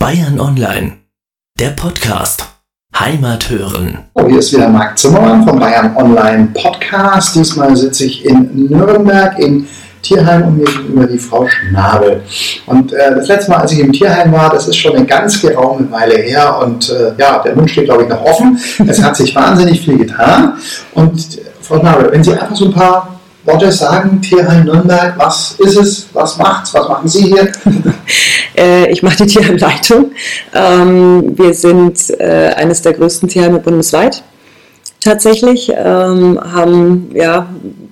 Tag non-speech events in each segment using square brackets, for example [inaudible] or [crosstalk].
Bayern Online, der Podcast. Heimat hören. Oh, hier ist wieder Marc Zimmermann vom Bayern Online Podcast. Diesmal sitze ich in Nürnberg im Tierheim und mir gegenüber die Frau Schnabel. Und äh, das letzte Mal, als ich im Tierheim war, das ist schon eine ganz geraume Weile her und äh, ja, der Mund steht, glaube ich, noch offen. Es hat sich wahnsinnig viel getan. Und Frau Schnabel, wenn Sie einfach so ein paar Worte sagen, Tierheim Nürnberg, was ist es, was macht's, was machen Sie hier? [laughs] Äh, ich mache die Tierheimleitung. Ähm, wir sind äh, eines der größten Tierheime bundesweit tatsächlich, ähm, haben ja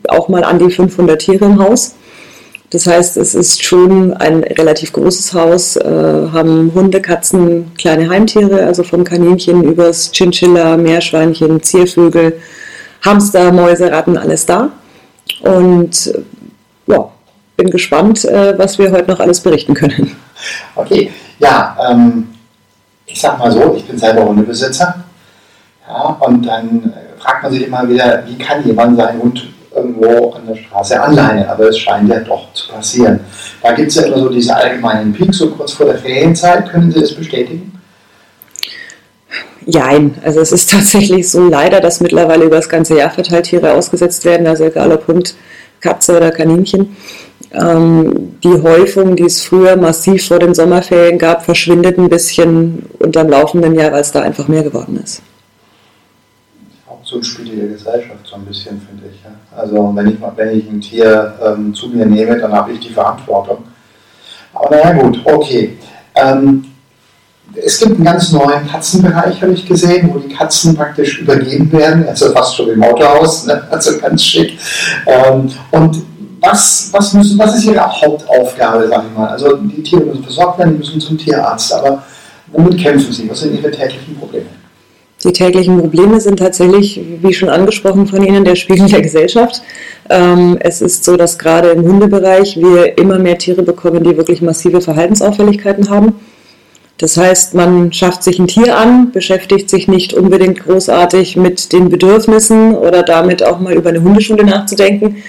auch mal an die 500 Tiere im Haus. Das heißt, es ist schon ein relativ großes Haus, äh, haben Hunde, Katzen, kleine Heimtiere, also vom Kaninchen übers Chinchilla, Meerschweinchen, Ziervögel, Hamster, Mäuse, Ratten, alles da. Und ja, bin gespannt, äh, was wir heute noch alles berichten können. Okay, ja, ähm, ich sag mal so, ich bin selber Hundebesitzer. Ja, und dann äh, fragt man sich immer wieder, wie kann jemand seinen Hund irgendwo an der Straße anleihen? Aber es scheint ja doch zu passieren. Da gibt es ja immer so diese allgemeinen Peaks, so kurz vor der Ferienzeit. Können Sie das bestätigen? Jein, also es ist [laughs] tatsächlich so leider, dass mittlerweile über das ganze Jahr verteilt Tiere ausgesetzt werden, also egal ob Hund, Katze oder Kaninchen. Ähm, die Häufung, die es früher massiv vor den Sommerferien gab, verschwindet ein bisschen unterm laufenden Jahr, weil es da einfach mehr geworden ist. Spiel der Gesellschaft, so ein bisschen, finde ich. Ja? Also wenn ich, wenn ich ein Tier ähm, zu mir nehme, dann habe ich die Verantwortung. Aber naja gut, okay. Ähm, es gibt einen ganz neuen Katzenbereich, habe ich gesehen, wo die Katzen praktisch übergeben werden, also fast schon im Autohaus, ne? [laughs] also ganz schick. Ähm, und was, was, müssen, was ist Ihre Hauptaufgabe, sage ich mal? Also die Tiere müssen versorgt werden, die müssen zum Tierarzt, aber womit kämpfen Sie? Was sind Ihre täglichen Probleme? Die täglichen Probleme sind tatsächlich, wie schon angesprochen von Ihnen, der Spiegel der Gesellschaft. Ähm, es ist so, dass gerade im Hundebereich wir immer mehr Tiere bekommen, die wirklich massive Verhaltensauffälligkeiten haben. Das heißt, man schafft sich ein Tier an, beschäftigt sich nicht unbedingt großartig mit den Bedürfnissen oder damit auch mal über eine Hundeschule nachzudenken,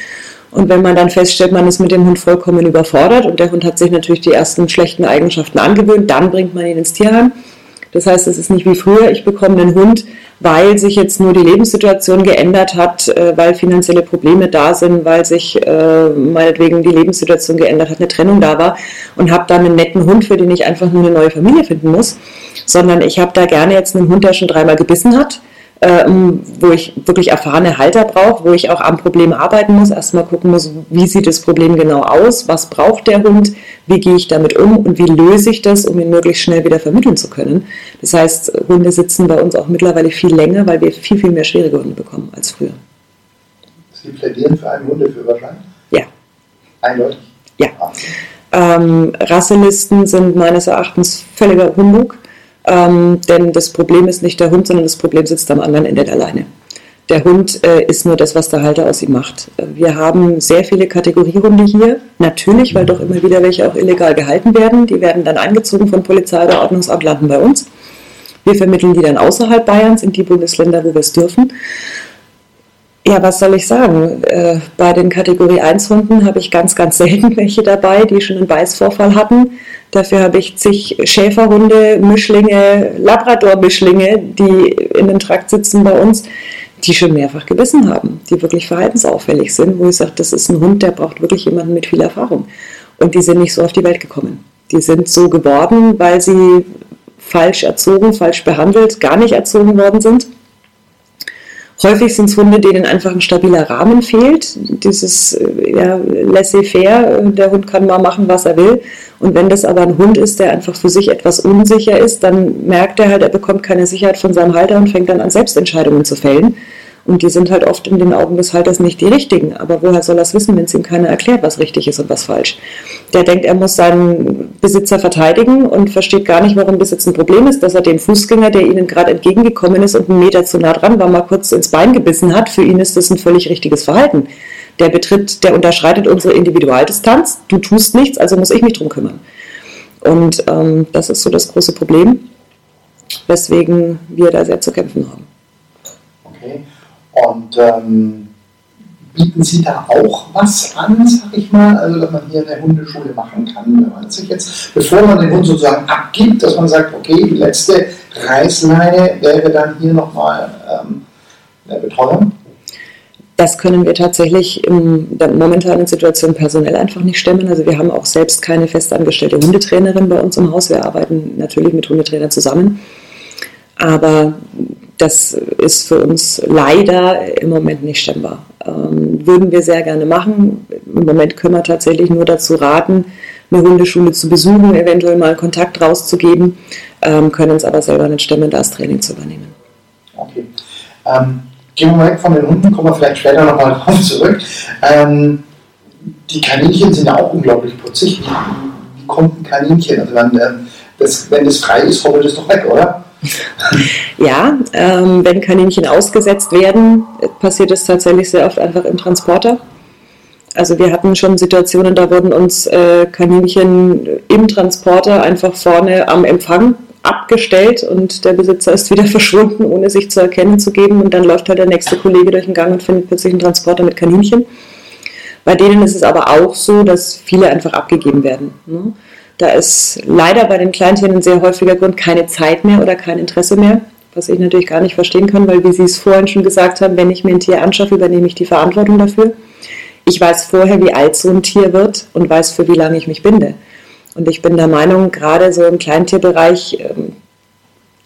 und wenn man dann feststellt, man ist mit dem Hund vollkommen überfordert und der Hund hat sich natürlich die ersten schlechten Eigenschaften angewöhnt, dann bringt man ihn ins Tierheim. Das heißt, es ist nicht wie früher, ich bekomme einen Hund, weil sich jetzt nur die Lebenssituation geändert hat, äh, weil finanzielle Probleme da sind, weil sich äh, meinetwegen die Lebenssituation geändert hat, eine Trennung da war und habe dann einen netten Hund, für den ich einfach nur eine neue Familie finden muss, sondern ich habe da gerne jetzt einen Hund, der schon dreimal gebissen hat, ähm, wo ich wirklich erfahrene Halter brauche, wo ich auch am Problem arbeiten muss, erstmal gucken muss, wie sieht das Problem genau aus, was braucht der Hund, wie gehe ich damit um und wie löse ich das, um ihn möglichst schnell wieder vermitteln zu können. Das heißt, Hunde sitzen bei uns auch mittlerweile viel länger, weil wir viel, viel mehr schwierige Hunde bekommen als früher. Sie plädieren für einen Hundeführerschein? Ja. Eindeutig? Ja. Ähm, Rasselisten sind meines Erachtens völliger Humbug. Ähm, denn das Problem ist nicht der Hund, sondern das Problem sitzt am anderen Ende der Leine. Der Hund äh, ist nur das, was der Halter aus ihm macht. Wir haben sehr viele Kategoriehunde hier, natürlich, weil doch immer wieder welche auch illegal gehalten werden. Die werden dann eingezogen von Polizei oder Ordnungsamt, landen bei uns. Wir vermitteln die dann außerhalb Bayerns in die Bundesländer, wo wir es dürfen. Ja, was soll ich sagen? Äh, bei den Kategorie 1 Hunden habe ich ganz, ganz selten [laughs] welche dabei, die schon einen Beißvorfall hatten. Dafür habe ich zig Schäferhunde, Mischlinge, Labrador-Mischlinge, die in dem Trakt sitzen bei uns, die schon mehrfach gebissen haben, die wirklich verhaltensauffällig sind, wo ich sage, das ist ein Hund, der braucht wirklich jemanden mit viel Erfahrung. Und die sind nicht so auf die Welt gekommen. Die sind so geworden, weil sie falsch erzogen, falsch behandelt, gar nicht erzogen worden sind Häufig sind es Hunde, denen einfach ein stabiler Rahmen fehlt. Dieses äh, ja, laissez-faire, der Hund kann mal machen, was er will. Und wenn das aber ein Hund ist, der einfach für sich etwas unsicher ist, dann merkt er halt, er bekommt keine Sicherheit von seinem Halter und fängt dann an, Selbstentscheidungen zu fällen. Und die sind halt oft in den Augen des Halters nicht die richtigen. Aber woher soll er es wissen, wenn es ihm keiner erklärt, was richtig ist und was falsch? Der denkt, er muss seinen Besitzer verteidigen und versteht gar nicht, warum das jetzt ein Problem ist, dass er den Fußgänger, der ihnen gerade entgegengekommen ist und einen Meter zu nah dran war, mal kurz ins Bein gebissen hat. Für ihn ist das ein völlig richtiges Verhalten. Der betritt, der unterschreitet unsere Individualdistanz. Du tust nichts, also muss ich mich drum kümmern. Und ähm, das ist so das große Problem, weswegen wir da sehr zu kämpfen haben. Und ähm, bieten Sie da auch was an, sag ich mal? Also, dass man hier eine Hundeschule machen kann, wenn man sich jetzt, bevor man den Hund sozusagen abgibt, dass man sagt, okay, die letzte Reißleine wäre dann hier nochmal ähm, eine Betreuung? Das können wir tatsächlich in der momentanen Situation personell einfach nicht stemmen. Also wir haben auch selbst keine festangestellte Hundetrainerin bei uns im Haus. Wir arbeiten natürlich mit Hundetrainern zusammen. Aber das ist für uns leider im Moment nicht stemmbar. Ähm, würden wir sehr gerne machen. Im Moment können wir tatsächlich nur dazu raten, eine Hundeschule zu besuchen, eventuell mal Kontakt rauszugeben, ähm, können uns aber selber nicht stemmen, das Training zu übernehmen. Okay. Ähm, gehen wir weg von den Hunden, kommen wir vielleicht später nochmal [laughs] drauf zurück. Ähm, die Kaninchen sind ja auch unglaublich putzig. Wie, kommt ein Kaninchen? Also wenn, ähm, das, wenn das frei ist, hoppelt es doch weg, oder? Ja, ähm, wenn Kaninchen ausgesetzt werden, passiert es tatsächlich sehr oft einfach im Transporter. Also wir hatten schon Situationen, da wurden uns äh, Kaninchen im Transporter einfach vorne am Empfang abgestellt und der Besitzer ist wieder [laughs] verschwunden, ohne sich zu erkennen zu geben. Und dann läuft halt der nächste Kollege durch den Gang und findet plötzlich einen Transporter mit Kaninchen. Bei denen ist es aber auch so, dass viele einfach abgegeben werden. Ne? Da ist leider bei den Kleintieren ein sehr häufiger Grund keine Zeit mehr oder kein Interesse mehr, was ich natürlich gar nicht verstehen kann, weil wie Sie es vorhin schon gesagt haben, wenn ich mir ein Tier anschaffe, übernehme ich die Verantwortung dafür. Ich weiß vorher, wie alt so ein Tier wird und weiß, für wie lange ich mich binde. Und ich bin der Meinung, gerade so im Kleintierbereich, ähm,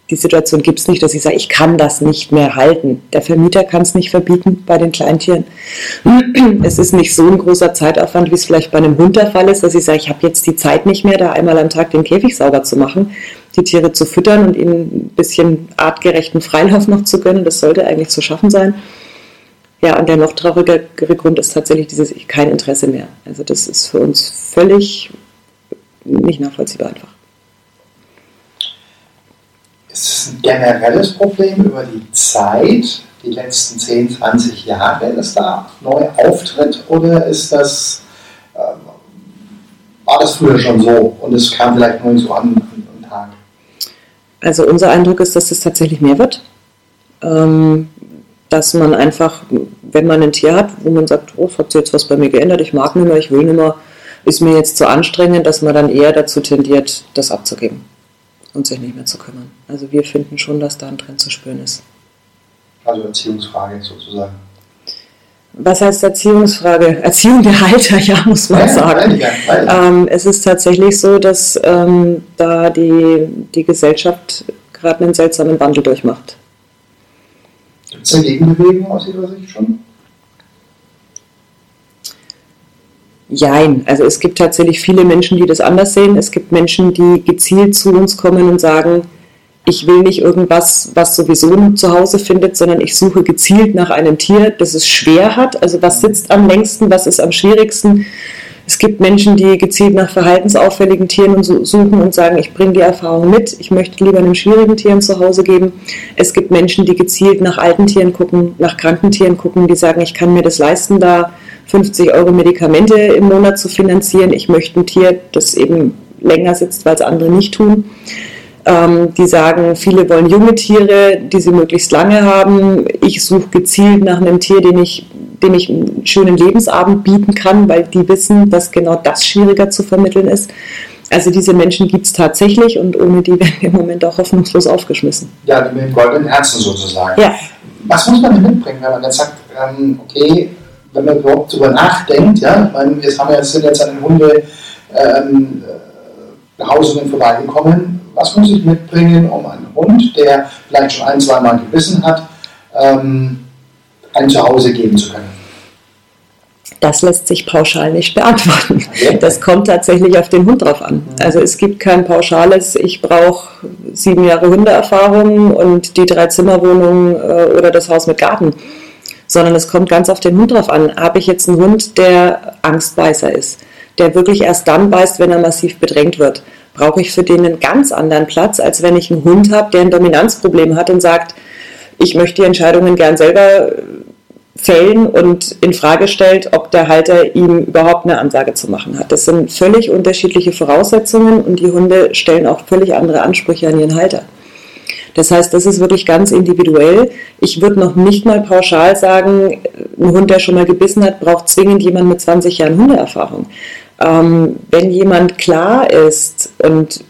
die Situation gibt es nicht, dass ich sage, ich kann das nicht mehr halten. Der Vermieter kann es nicht verbieten bei den Kleintieren. [clears throat] Es ist nicht so ein großer Zeitaufwand, wie es vielleicht bei einem Hund der Fall ist, dass ich sage, ich habe jetzt die Zeit nicht mehr, da einmal am Tag den Käfig sauber zu machen, die Tiere zu füttern und ihnen ein bisschen artgerechten Freilauf noch zu gönnen. Das sollte eigentlich zu schaffen sein. Ja, und der noch traurigere Grund ist tatsächlich dieses kein Interesse mehr. Also das ist für uns völlig nicht nachvollziehbar einfach. Ist es ein generelles Problem über die Zeit, die letzten 10, 20 Jahre, das da neu auftritt? Oder ist das, äh, war das früher schon so und es kam vielleicht nur so an, an Tag? Also unser Eindruck ist, dass es tatsächlich mehr wird. Ähm, dass man einfach, wenn man ein Tier hat, wo man sagt, oh, hat sich jetzt was bei mir geändert, ich mag nicht mehr, ich will nicht mehr, ist mir jetzt zu anstrengend, dass man dann eher dazu tendiert, das abzugeben und sich nicht mehr zu kümmern. Also wir finden schon, dass da ein Trend zu spüren ist. Also Erziehungsfrage sozusagen. Was heißt Erziehungsfrage? Erziehung der Halter, [laughs] ja, muss man ja, sagen. Ja, ja, ähm, es ist tatsächlich so, dass ähm, da die, die Gesellschaft gerade einen seltsamen Wandel durchmacht. Gibt es eine Gegenbewegung aus Ihrer Sicht schon? Jein. Also es gibt tatsächlich viele Menschen, die das anders sehen. Es gibt Menschen, die gezielt zu uns kommen und sagen, ich will nicht irgendwas, was sowieso zu Hause findet, sondern ich suche gezielt nach einem Tier, das es schwer hat. Also was sitzt am längsten, was ist am schwierigsten. Es gibt Menschen, die gezielt nach verhaltensauffälligen Tieren suchen und sagen, ich bringe die Erfahrung mit, ich möchte lieber einem schwierigen Tieren zu Hause geben. Es gibt Menschen, die gezielt nach alten Tieren gucken, nach kranken Tieren gucken, die sagen, ich kann mir das leisten, da 50 Euro Medikamente im Monat zu finanzieren. Ich möchte ein Tier, das eben länger sitzt, weil es andere nicht tun. Ähm, die sagen, viele wollen junge Tiere, die sie möglichst lange haben. Ich suche gezielt nach einem Tier, dem ich, dem ich einen schönen Lebensabend bieten kann, weil die wissen, dass genau das schwieriger zu vermitteln ist. Also diese Menschen gibt es tatsächlich und ohne die werden wir im Moment auch hoffnungslos aufgeschmissen. Ja, die mit dem goldenen Herzen sozusagen. Ja. Was muss man denn mitbringen, wenn man jetzt sagt, ähm, okay, wenn man überhaupt darüber nachdenkt, ja, ich meine, wir haben jetzt, sind jetzt an den Hunde ähm, Behausungen vorbeigekommen, was muss ich mitbringen, um einen Hund, der vielleicht schon ein, zwei Mal gebissen hat, ähm, ein Zuhause geben zu können? Das lässt sich pauschal nicht beantworten. Das kommt tatsächlich auf den Hund drauf an. Mhm. Also es gibt kein pauschales, ich brauche sieben Jahre Hundeerfahrung und die drei Zimmerwohnungen äh, oder das Haus mit Garten sondern es kommt ganz auf den Hund drauf an. Habe ich jetzt einen Hund, der Angstbeißer ist, der wirklich erst dann beißt, wenn er massiv bedrängt wird? Brauche ich für den einen ganz anderen Platz, als wenn ich einen Hund habe, der ein Dominanzproblem hat und sagt, ich möchte die Entscheidungen gern selber fällen und in Frage stellt, ob der Halter ihm überhaupt eine Ansage zu machen hat. Das sind völlig unterschiedliche Voraussetzungen und die Hunde stellen auch völlig andere Ansprüche an ihren Halter. Das heißt, das ist wirklich ganz individuell. Ich würde noch nicht mal pauschal sagen, ein Hund, der schon mal gebissen hat, braucht zwingend jemand mit 20 Jahren Hundeerfahrung. Ähm, wenn jemand klar ist und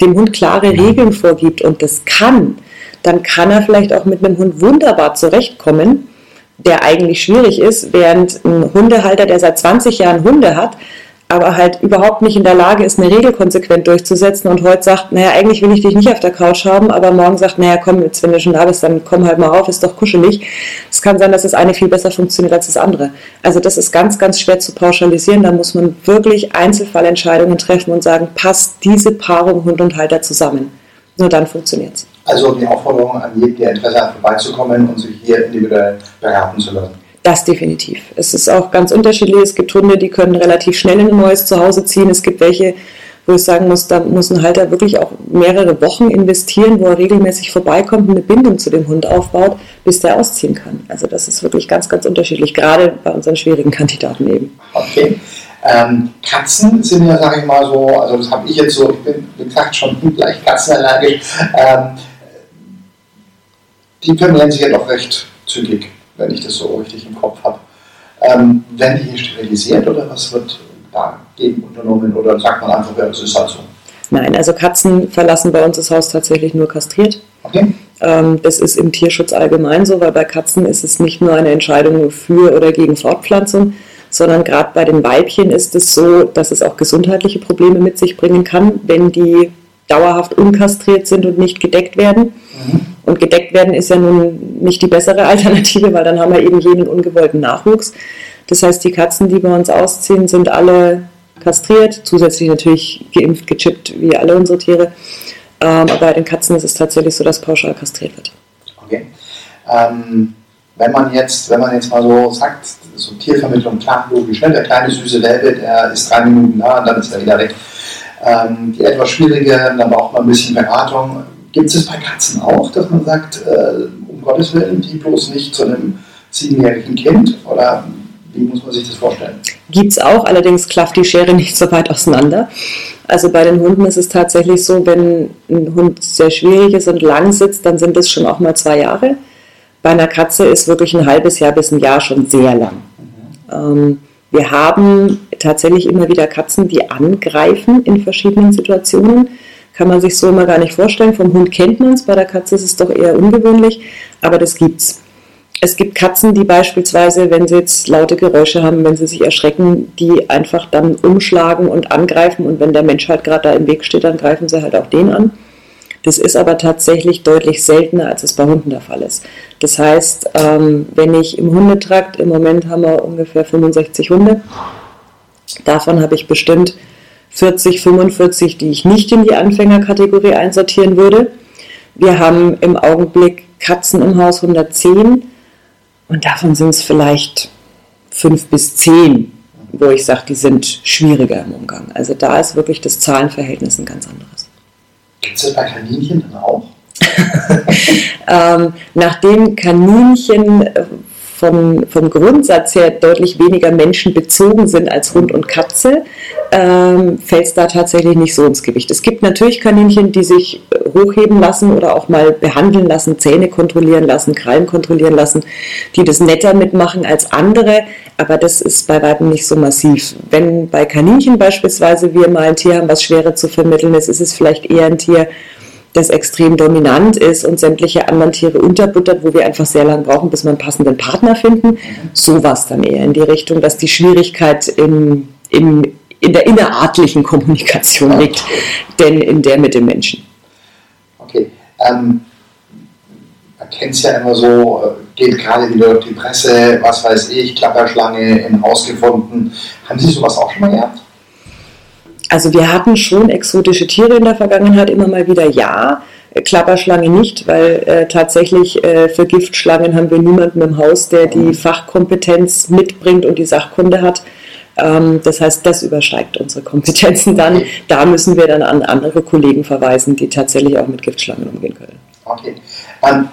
dem Hund klare Regeln vorgibt und das kann, dann kann er vielleicht auch mit einem Hund wunderbar zurechtkommen, der eigentlich schwierig ist, während ein Hundehalter, der seit 20 Jahren Hunde hat, aber halt überhaupt nicht in der Lage ist, eine Regel konsequent durchzusetzen und heute sagt, naja, eigentlich will ich dich nicht auf der Couch haben, aber morgen sagt, naja, komm, jetzt, wenn du schon da bist, dann komm halt mal auf, ist doch kuschelig. Es kann sein, dass das eine viel besser funktioniert als das andere. Also das ist ganz, ganz schwer zu pauschalisieren. Da muss man wirklich Einzelfallentscheidungen treffen und sagen, passt diese Paarung Hund und Halter zusammen. Nur dann funktioniert es. Also die Aufforderung an jeden, der Interesse hat, vorbeizukommen und sich hier individuell beraten zu lassen. Das definitiv. Es ist auch ganz unterschiedlich. Es gibt Hunde, die können relativ schnell in ein neues Zuhause ziehen. Es gibt welche, wo ich sagen muss, da muss ein Halter wirklich auch mehrere Wochen investieren, wo er regelmäßig vorbeikommt und eine Bindung zu dem Hund aufbaut, bis der ausziehen kann. Also das ist wirklich ganz, ganz unterschiedlich, gerade bei unseren schwierigen Kandidaten eben. Okay. Ähm, Katzen sind ja, sage ich mal so, also das habe ich jetzt so, ich bin, wie gesagt, schon gleich katzenallergisch. Ähm, die vermehren sich ja doch recht zügig wenn ich das so richtig im Kopf habe. Ähm, werden die hier sterilisiert oder was wird dagegen unternommen oder sagt man einfach, ja, das ist halt so? Nein, also Katzen verlassen bei uns das Haus tatsächlich nur kastriert. Okay. Ähm, das ist im Tierschutz allgemein so, weil bei Katzen ist es nicht nur eine Entscheidung für oder gegen Fortpflanzung, sondern gerade bei den Weibchen ist es so, dass es auch gesundheitliche Probleme mit sich bringen kann, wenn die dauerhaft unkastriert sind und nicht gedeckt werden. Mhm. Und gedeckt werden ist ja nun nicht die bessere [laughs] Alternative, weil dann haben wir eben jenen ungewollten Nachwuchs. Das heißt, die Katzen, die bei uns ausziehen, sind alle kastriert, zusätzlich natürlich geimpft, gechippt, wie alle unsere Tiere. Ähm, aber bei den Katzen ist es tatsächlich so, dass pauschal kastriert wird. Okay. Ähm, wenn man jetzt, wenn man jetzt mal so sagt, so Tiervermittlung, klar, logisch, ne? der kleine süße Welpe, der ist drei Minuten da und dann ist er wieder weg. Ähm, die etwas schwierigeren, da braucht man ein bisschen Beratung. Gibt es bei Katzen auch, dass man sagt, äh, um Gottes Willen, die bloß nicht zu einem siebenjährigen Kind? Oder wie muss man sich das vorstellen? Gibt es auch, allerdings klafft die Schere nicht so weit auseinander. Also bei den Hunden ist es tatsächlich so, wenn ein Hund sehr schwierig ist und lang sitzt, dann sind es schon auch mal zwei Jahre. Bei einer Katze ist wirklich ein halbes Jahr bis ein Jahr schon sehr lang. Mhm. Ähm, wir haben tatsächlich immer wieder Katzen, die angreifen in verschiedenen Situationen. Kann man sich so immer gar nicht vorstellen. Vom Hund kennt man es, bei der Katze ist es doch eher ungewöhnlich, aber das gibt's. Es gibt Katzen, die beispielsweise, wenn sie jetzt laute Geräusche haben, wenn sie sich erschrecken, die einfach dann umschlagen und angreifen und wenn der Mensch halt gerade da im Weg steht, dann greifen sie halt auch den an. Das ist aber tatsächlich deutlich seltener, als es bei Hunden der Fall ist. Das heißt, ähm, wenn ich im Hundetrakt, im Moment haben wir ungefähr 65 Hunde, davon habe ich bestimmt 40, 45, die ich nicht in die Anfängerkategorie einsortieren würde. Wir haben im Augenblick Katzen im Haus 110 und davon sind es vielleicht 5 bis 10, wo ich sage, die sind schwieriger im Umgang. Also da ist wirklich das Zahlenverhältnis ein ganz anderes. Gibt es das bei Kaninchen dann auch? [laughs] ähm, nachdem Kaninchen äh, vom, vom Grundsatz her deutlich weniger menschenbezogen sind als Hund und Katze, ähm, fällt es da tatsächlich nicht so ins Gewicht. Es gibt natürlich Kaninchen, die sich äh, hochheben lassen oder auch mal behandeln lassen, Zähne kontrollieren lassen, Krallen kontrollieren lassen, die das netter mitmachen als andere, aber das ist bei weitem nicht so massiv. Wenn bei Kaninchen beispielsweise wir mal ein Tier haben, was schwerer zu vermitteln ist, ist es vielleicht eher ein Tier, das extrem dominant ist und sämtliche anderen Tiere unterbuttert, wo wir einfach sehr lange brauchen, bis wir einen passenden Partner finden. So war es dann eher in die Richtung, dass die Schwierigkeit im, im, in der innerartlichen Kommunikation liegt, denn in der mit dem Menschen. Okay. Ähm, man kennt es ja immer so, äh, geht gerade wieder durch die Presse, was weiß ich, Klapperschlange im Haus gefunden. Haben Sie sowas auch schon mal gehabt? Also wir hatten schon exotische Tiere in der Vergangenheit immer mal wieder, ja. Klapperschlange nicht, weil äh, tatsächlich äh, für Giftschlangen haben wir niemanden im Haus, der die Fachkompetenz mitbringt und die Sachkunde hat. Ähm, das heißt, das übersteigt unsere Kompetenzen dann. Da müssen wir dann an andere Kollegen verweisen, die tatsächlich auch mit Giftschlangen umgehen können. Okay. Ähm,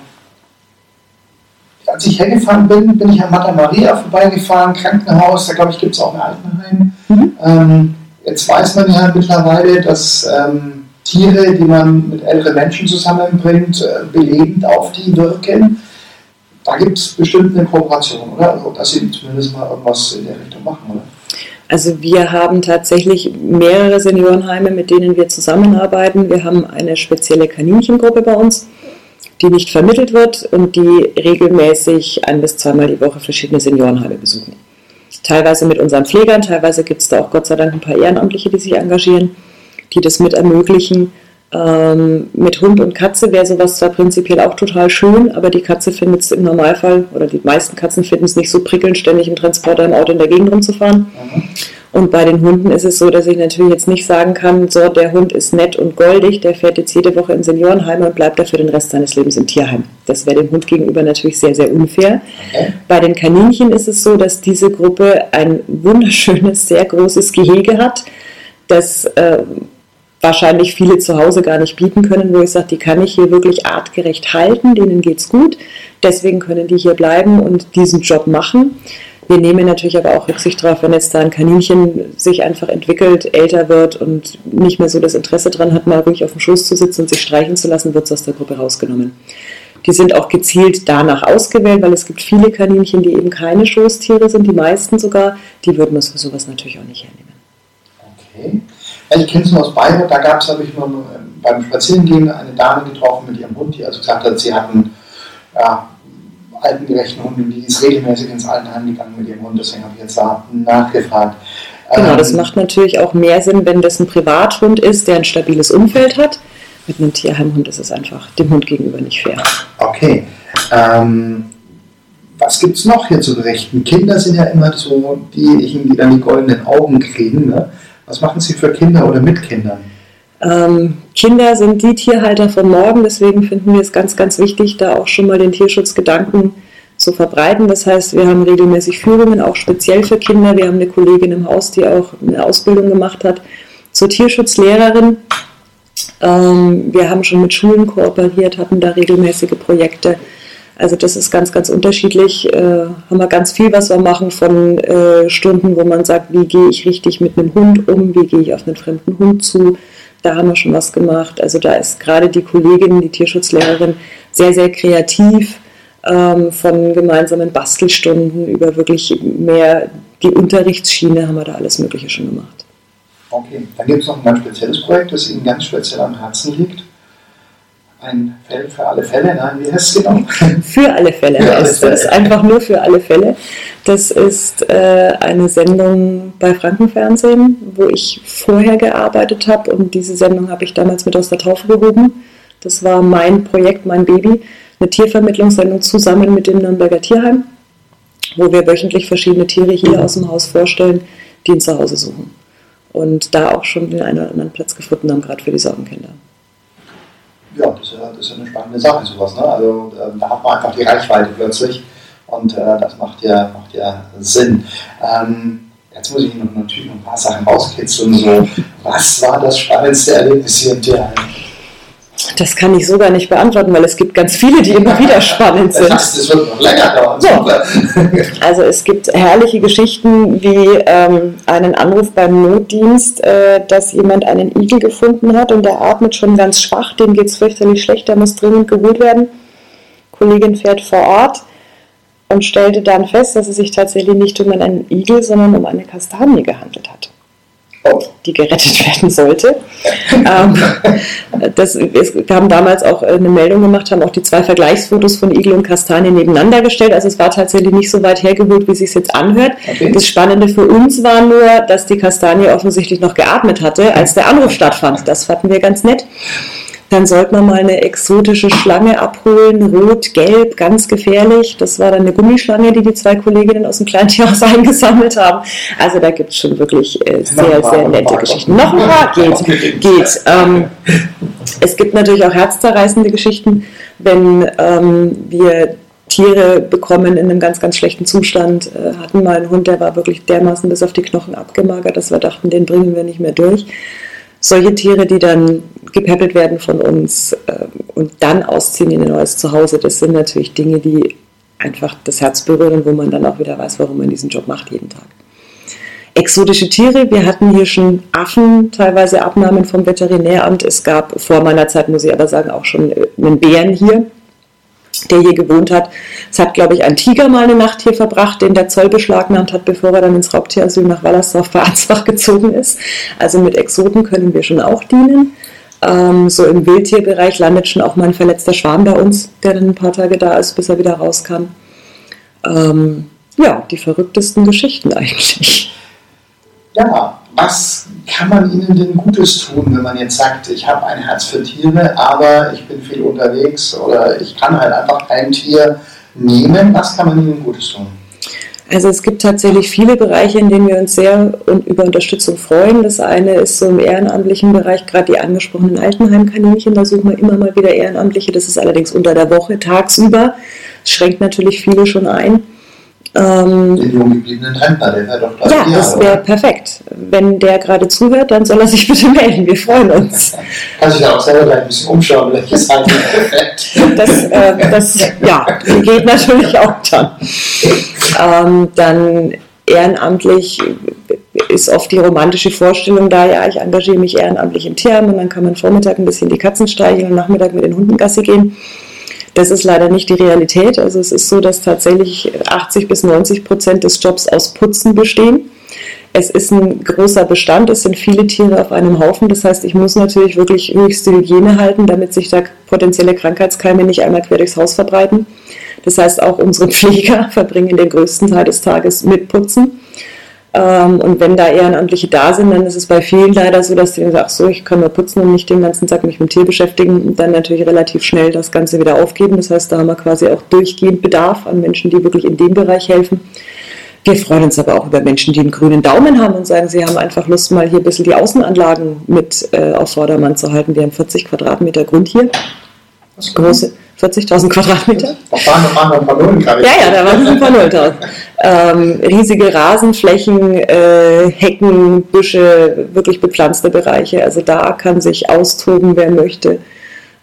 als ich hergefahren bin, bin ich an Mata Maria vorbeigefahren, Krankenhaus, da glaube ich gibt es auch ein Altenheim. Mhm. Ähm, Jetzt weiß man ja mittlerweile, dass ähm, Tiere, die man mit älteren Menschen zusammenbringt, äh, belebend auf die wirken. Da gibt es bestimmt eine Kooperation, oder? Also, dass Sie zumindest mal irgendwas in der Richtung machen, oder? Also wir haben tatsächlich mehrere Seniorenheime, mit denen wir zusammenarbeiten. Wir haben eine spezielle Kaninchengruppe bei uns, die nicht vermittelt wird und die regelmäßig ein bis zweimal die Woche verschiedene Seniorenheime besuchen. Teilweise mit unseren Pflegern, teilweise gibt es da auch Gott sei Dank ein paar Ehrenamtliche, die sich engagieren, die das mit ermöglichen. Ähm, mit Hund und Katze wäre sowas zwar prinzipiell auch total schön, aber die Katze findet es im Normalfall, oder die meisten Katzen finden es nicht so prickelnd, ständig im Transporter im Auto in der Gegend rumzufahren. Mhm. Und bei den Hunden ist es so, dass ich natürlich jetzt nicht sagen kann, so, der Hund ist nett und goldig, der fährt jetzt jede Woche in Seniorenheim und bleibt dafür den Rest seines Lebens im Tierheim. Das wäre dem Hund gegenüber natürlich sehr, sehr unfair. Bei den Kaninchen ist es so, dass diese Gruppe ein wunderschönes, sehr großes Gehege hat, das äh, wahrscheinlich viele zu Hause gar nicht bieten können, wo ich sage, die kann ich hier wirklich artgerecht halten, denen geht es gut, deswegen können die hier bleiben und diesen Job machen. Wir nehmen natürlich aber auch Rücksicht darauf, wenn jetzt da ein Kaninchen sich einfach entwickelt, älter wird und nicht mehr so das Interesse dran hat, mal ruhig auf dem Schoß zu sitzen und sich streichen zu lassen, wird es aus der Gruppe rausgenommen. Die sind auch gezielt danach ausgewählt, weil es gibt viele Kaninchen, die eben keine Schoßtiere sind, die meisten sogar, die würden uns für sowas natürlich auch nicht hernehmen. Okay. ich kenne es nur aus Bayreuth, da gab es, habe ich mal beim Spazierengehen eine Dame getroffen mit ihrem Hund, die also gesagt hat, sie hatten ja, altengerechten Hund und die ist regelmäßig ins Altenheim gegangen mit ihrem Hund, deswegen habe ich jetzt da nachgefragt. Genau, das ähm, macht natürlich auch mehr Sinn, wenn das ein Privathund ist, der ein stabiles Umfeld hat. Mit einem Tierheimhund ist es einfach dem Hund gegenüber nicht fair. Okay. Ähm, was gibt es noch hier zu berichten? Kinder sind ja immer so diejenigen, die dann die goldenen Augen kriegen. Ne? Was machen Sie für Kinder oder mit Kindern? Ähm, Kinder sind die Tierhalter von morgen, deswegen finden wir es ganz, ganz wichtig, da auch schon mal den Tierschutzgedanken zu verbreiten. Das heißt, wir haben regelmäßig Führungen, auch speziell für Kinder. Wir haben eine Kollegin im Haus, die auch eine Ausbildung gemacht hat zur Tierschutzlehrerin. Ähm, wir haben schon mit Schulen kooperiert, hatten da regelmäßige Projekte. Also das ist ganz, ganz unterschiedlich. Äh, haben wir ganz viel, was wir machen von äh, Stunden, wo man sagt, wie gehe ich richtig mit einem Hund um, wie gehe ich auf einen fremden Hund zu, da haben wir schon was gemacht. Also da ist gerade die Kollegin, die Tierschutzlehrerin, sehr, sehr kreativ ähm, von gemeinsamen Bastelstunden über wirklich mehr die Unterrichtsschiene haben wir da alles Mögliche schon gemacht. Okay, dann gibt es noch ein ganz spezielles Projekt, das Ihnen ganz speziell am Herzen liegt ein Fell für alle Fälle, nein, wie heißt es genau? [laughs] Für alle Fälle für alle Fälle. das, einfach nur für alle Fälle. Das ist äh, eine Sendung bei Frankenfernsehen, wo ich vorher gearbeitet habe und diese Sendung habe ich damals mit aus der Taufe gehoben. Das war mein Projekt, mein Baby, eine Tiervermittlungssendung zusammen mit dem Nürnberger Tierheim, wo wir wöchentlich verschiedene Tiere hier aus dem Haus vorstellen, die ein Zuhause suchen. Und da auch schon den einen oder anderen Platz gefunden haben, gerade für die Sorgenkinder ja, das ist, das ist eine spannende Sache, sowas. Ne? Also äh, da hat man einfach die Reichweite plötzlich und äh, das macht ja, macht ja Sinn. Ähm, jetzt muss ich noch, natürlich noch ein paar Sachen rauskitzeln. So, was war das spannendste Erlebnis hier im Tierheim? Das kann ich sogar nicht beantworten, weil es gibt ganz viele, die immer [laughs] wieder spannend sind. Das, das wird noch länger dauern. So. [laughs] Also es gibt herrliche Geschichten wie ähm, einen Anruf beim Notdienst, äh, dass jemand einen Igel gefunden hat und der atmet schon ganz schwach, dem geht es fürchterlich schlecht, der muss dringend geholt werden. Kollegin fährt vor Ort und stellte dann fest, dass es sich tatsächlich nicht um einen Igel, sondern um eine Kastanie gehandelt hat die gerettet [laughs] werden sollte. ähm, das, wir haben damals auch eine Meldung gemacht, haben auch die zwei Vergleichsfotos von Igel und Kastanie nebeneinander gestellt. Also es war tatsächlich nicht so weit hergeholt, wie es sich jetzt anhört. Okay. Das Spannende für uns war nur, dass die Kastanie offensichtlich noch geatmet hatte, als der Anruf stattfand. Das fanden wir ganz nett dann sollte man mal eine exotische Schlange abholen, rot, gelb, ganz gefährlich. Das war dann eine Gummischlange, die die zwei Kolleginnen aus dem Kleintierhaus [laughs] eingesammelt haben. Also da gibt es schon wirklich äh, sehr, sehr nette Geschichten. Noch ein paar geht. geht. Ähm, es gibt natürlich auch herzzerreißende Geschichten, wenn ähm, wir Tiere bekommen in einem ganz, ganz schlechten Zustand. Äh, hatten mal einen Hund, der war wirklich dermaßen bis auf die Knochen abgemagert, dass wir dachten, den bringen wir nicht mehr durch solche Tiere, die dann gepäppelt werden von uns äh, und dann ausziehen in ein neues Zuhause, das sind natürlich Dinge, die einfach das Herz berühren, wo man dann auch wieder weiß, warum man diesen Job macht jeden Tag. Exotische Tiere, wir hatten hier schon Affen, teilweise Abnahmen vom Veterinäramt. Es gab vor meiner Zeit, muss ich aber sagen, auch schon äh, einen Bären hier, der hier gewohnt hat. Es hat, glaube ich, ein Tiger mal eine Nacht hier verbracht, den der Zoll beschlagnahmt hat, bevor er dann ins Raubtierasyl nach Wallersdorf [laughs] bei Ansbach gezogen ist. Also mit Exoten können wir schon auch dienen. Ähm, so im Wildtierbereich landet schon auch mal ein verletzter Schwan bei uns, der dann ein paar Tage da ist, bis er wieder rauskam. Ähm, ja, die verrücktesten Geschichten [laughs] eigentlich. Ja, was kann man ihnen denn Gutes tun, wenn man jetzt sagt, ich habe ein Herz für Tiere, aber ich bin viel unterwegs oder ich kann halt einfach ein Tier nehmen? Was kann man ihnen Gutes tun? Also es gibt tatsächlich viele Bereiche, in denen wir uns sehr über Unterstützung freuen. Das eine ist so im ehrenamtlichen Bereich, gerade die angesprochenen Altenheimkaninchen, da suchen wir immer mal wieder Ehrenamtliche. Das ist allerdings unter der Woche, tagsüber. Das schränkt natürlich viele schon ein. Ähm, den jungen gebliebenen Rentner, der wäre doch gleich Ja, das wäre perfekt. Wenn der gerade zuhört, dann soll er sich [laughs] bitte melden. Wir freuen uns. Kann sich ja auch selber gleich ein bisschen umschauen, welches Seite gefällt. Das, äh, das ja, geht natürlich auch dann. Ähm, dann ehrenamtlich ist oft die romantische Vorstellung da, ja, ich engagiere mich ehrenamtlich im Tierheim und dann kann man Vormittag ein bisschen die Katzen streicheln und Nachmittag mit den Hunden Gassi gehen. Das ist leider nicht die Realität. Also es ist so, dass tatsächlich 80 bis 90 Prozent des Jobs aus Putzen bestehen. Es ist ein großer Bestand, es sind viele Tiere auf einem Haufen. Das heißt, ich muss natürlich wirklich höchste Hygiene halten, damit sich da potenzielle Krankheitskeime nicht einmal quer durchs Haus verbreiten. Das heißt, auch unsere [laughs] Pfleger verbringen den größten Teil des Tages mit Putzen. Ähm, und wenn da Ehrenamtliche da sind, dann ist es bei vielen leider so, dass die sagen, ach so, ich kann nur putzen und nicht den ganzen Tag mich mit dem Tier beschäftigen und dann natürlich relativ schnell das Ganze wieder aufgeben. Das heißt, da haben wir quasi auch durchgehend Bedarf an Menschen, die wirklich in dem Bereich helfen. Wir freuen uns aber auch über Menschen, die einen grünen Daumen haben und sagen, sie haben einfach Lust, mal hier ein bisschen die Außenanlagen mit äh, auf Vordermann zu halten. Wir haben 40 Quadratmeter Grund hier. Große, 40.000 Quadratmeter. Da waren noch ein paar Nullen gerade. Ja, ja, da waren ein paar Nullen drauf. Ähm, riesige Rasenflächen, äh, Hecken, Büsche, wirklich bepflanzte Bereiche. Also da kann sich austoben, wer möchte.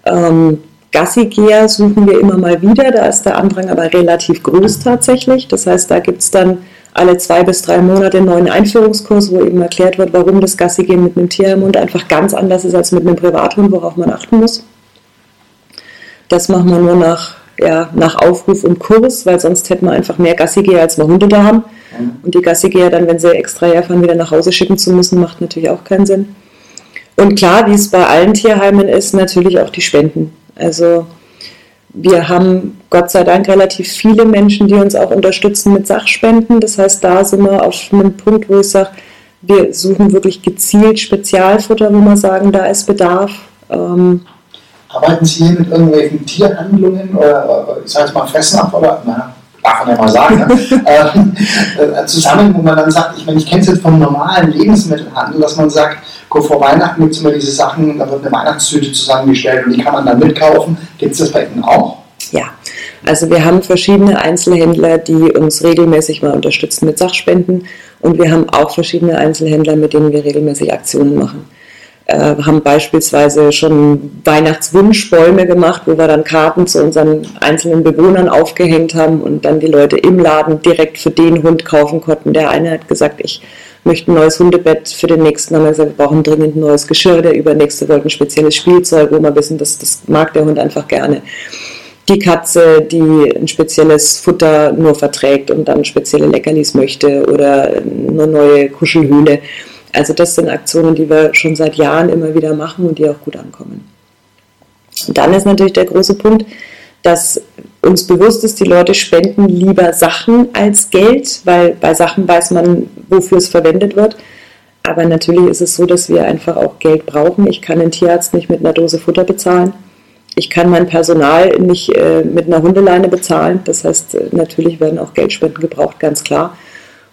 Ähm, Gassigeher suchen wir immer mal wieder, da ist der Andrang aber relativ groß tatsächlich. Das heißt, da gibt es dann alle zwei bis drei Monate einen neuen Einführungskurs, wo eben erklärt wird, warum das Gassigehen mit einem Tier im Mund einfach ganz anders ist als mit einem Privathund, worauf man achten muss. Das machen wir nur nach, ja, nach Aufruf und Kurs, weil sonst hätten wir einfach mehr Gassigeher, als wir Hunde da haben. Und die Gassigeher dann, wenn sie extra herfahren, wieder nach Hause schicken zu müssen, macht natürlich auch keinen Sinn. Und klar, wie es bei allen Tierheimen ist, natürlich auch die Spenden. Also wir haben Gott sei Dank relativ viele Menschen, die uns auch unterstützen mit Sachspenden. Das heißt, da sind wir auf einem Punkt, wo ich sage, wir suchen wirklich gezielt Spezialfutter, wo wir sagen, da ist Bedarf. Ähm, Arbeiten Sie hier mit irgendwelchen Tierhandlungen oder ich sage jetzt mal Fressnapf oder na, darf man ja mal sagen, ne? [laughs] Ähm, äh, zusammen, wo man dann sagt, ich meine, ich kenne es jetzt vom normalen Lebensmittelhandel, dass man sagt, kurz vor Weihnachten gibt es immer diese Sachen, da wird eine Weihnachtstüte zusammengestellt und die kann man dann mitkaufen. Gibt es das bei Ihnen auch? Ja, also wir haben verschiedene Einzelhändler, die uns regelmäßig mal unterstützen mit Sachspenden und wir haben auch verschiedene Einzelhändler, mit denen wir regelmäßig Aktionen machen. Äh, haben beispielsweise schon Weihnachtswunschbäume gemacht, wo wir dann Karten zu unseren einzelnen Bewohnern aufgehängt haben und dann die Leute im Laden direkt für den Hund kaufen konnten. Der eine hat gesagt, ich möchte ein neues Hundebett für den nächsten, haben wir gesagt, wir brauchen dringend ein neues Geschirr, der übernächste wollte ein spezielles Spielzeug, wo wir wissen, dass das mag der Hund einfach gerne. Die Katze, die ein spezielles Futter nur verträgt und dann spezielle Leckerlis möchte oder eine neue Kuschelhöhle. Also das sind Aktionen, die wir schon seit Jahren immer wieder machen und die auch gut ankommen. Und dann ist natürlich der große Punkt, dass uns bewusst ist, die Leute spenden lieber Sachen als Geld, weil bei Sachen weiß man, wofür es verwendet wird. Aber natürlich ist es so, dass wir einfach auch Geld brauchen. Ich kann den Tierarzt nicht mit einer Dose Futter bezahlen. Ich kann mein Personal nicht äh, mit einer Hundeleine bezahlen. Das heißt, äh, natürlich werden auch Geldspenden gebraucht, ganz klar.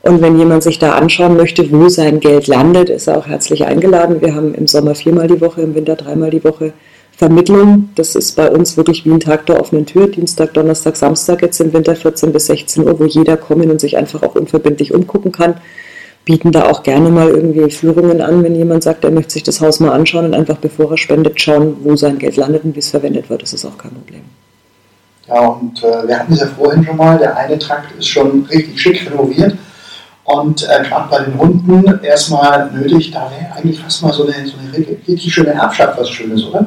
Und wenn jemand sich da anschauen möchte, wo sein Geld landet, ist er auch herzlich eingeladen. Wir haben im Sommer viermal die Woche, im Winter dreimal die Woche Vermittlung. Das ist bei uns wirklich wie ein Tag der offenen Tür, Dienstag, Donnerstag, Samstag, jetzt im Winter 14 bis 16 Uhr, wo jeder kommen und sich einfach auch unverbindlich umgucken kann. Bieten da auch gerne mal irgendwie Führungen an, wenn jemand sagt, er möchte sich das Haus mal anschauen und einfach bevor er spendet, schauen, wo sein Geld landet und wie es verwendet wird. Das ist auch kein Problem. Ja, und äh, wir hatten es ja vorhin schon mal, der eine Trakt ist schon richtig schick renoviert Und äh, gerade bei den Hunden erstmal nötig, da wäre eigentlich fast mal so eine, so eine richtig schöne Erbschaft was Schönes, oder?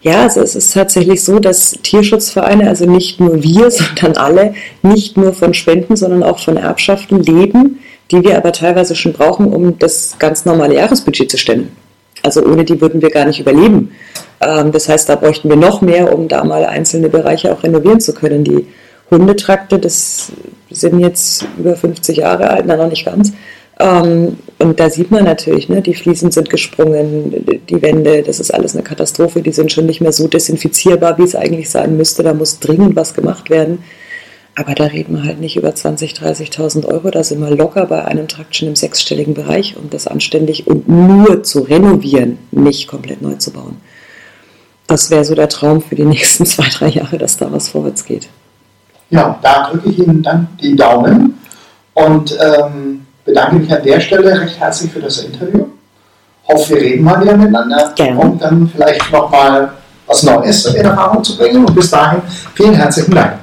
Ja, also es ist tatsächlich so, dass Tierschutzvereine, also nicht nur wir, [laughs] sondern alle, nicht nur von Spenden, sondern auch von Erbschaften leben, die wir aber teilweise schon brauchen, um das ganz normale Jahresbudget zu stemmen. Also ohne die würden wir gar nicht überleben. Ähm, das heißt, da bräuchten wir noch mehr, um da mal einzelne Bereiche auch renovieren zu können. Die Hundetrakte, das sind jetzt über 50 Jahre alt, na noch nicht ganz. Ähm, und da sieht man natürlich, ne, die Fliesen sind gesprungen, die Wände, das ist alles eine Katastrophe, die sind schon nicht mehr so desinfizierbar, wie es eigentlich sein müsste. Da muss dringend was gemacht werden. Aber da reden wir halt nicht über 20.000, 30.000 Euro. Da sind wir locker bei einem Trakt schon im sechsstelligen Bereich, um das anständig und nur zu renovieren, nicht komplett neu zu bauen. Das wäre so der Traum für die nächsten [laughs] zwei, drei Jahre, dass da was vorwärts geht. Ja, da drücke ich Ihnen dann die Daumen und ähm, bedanke mich an der Stelle recht herzlich für das Interview. Hoffe, wir reden mal wieder miteinander, Gerne. um dann vielleicht nochmal was Neues in Erfahrung zu bringen. Und bis dahin vielen herzlichen Dank.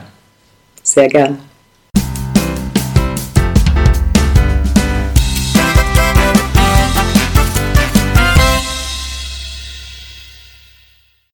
Sehr gern.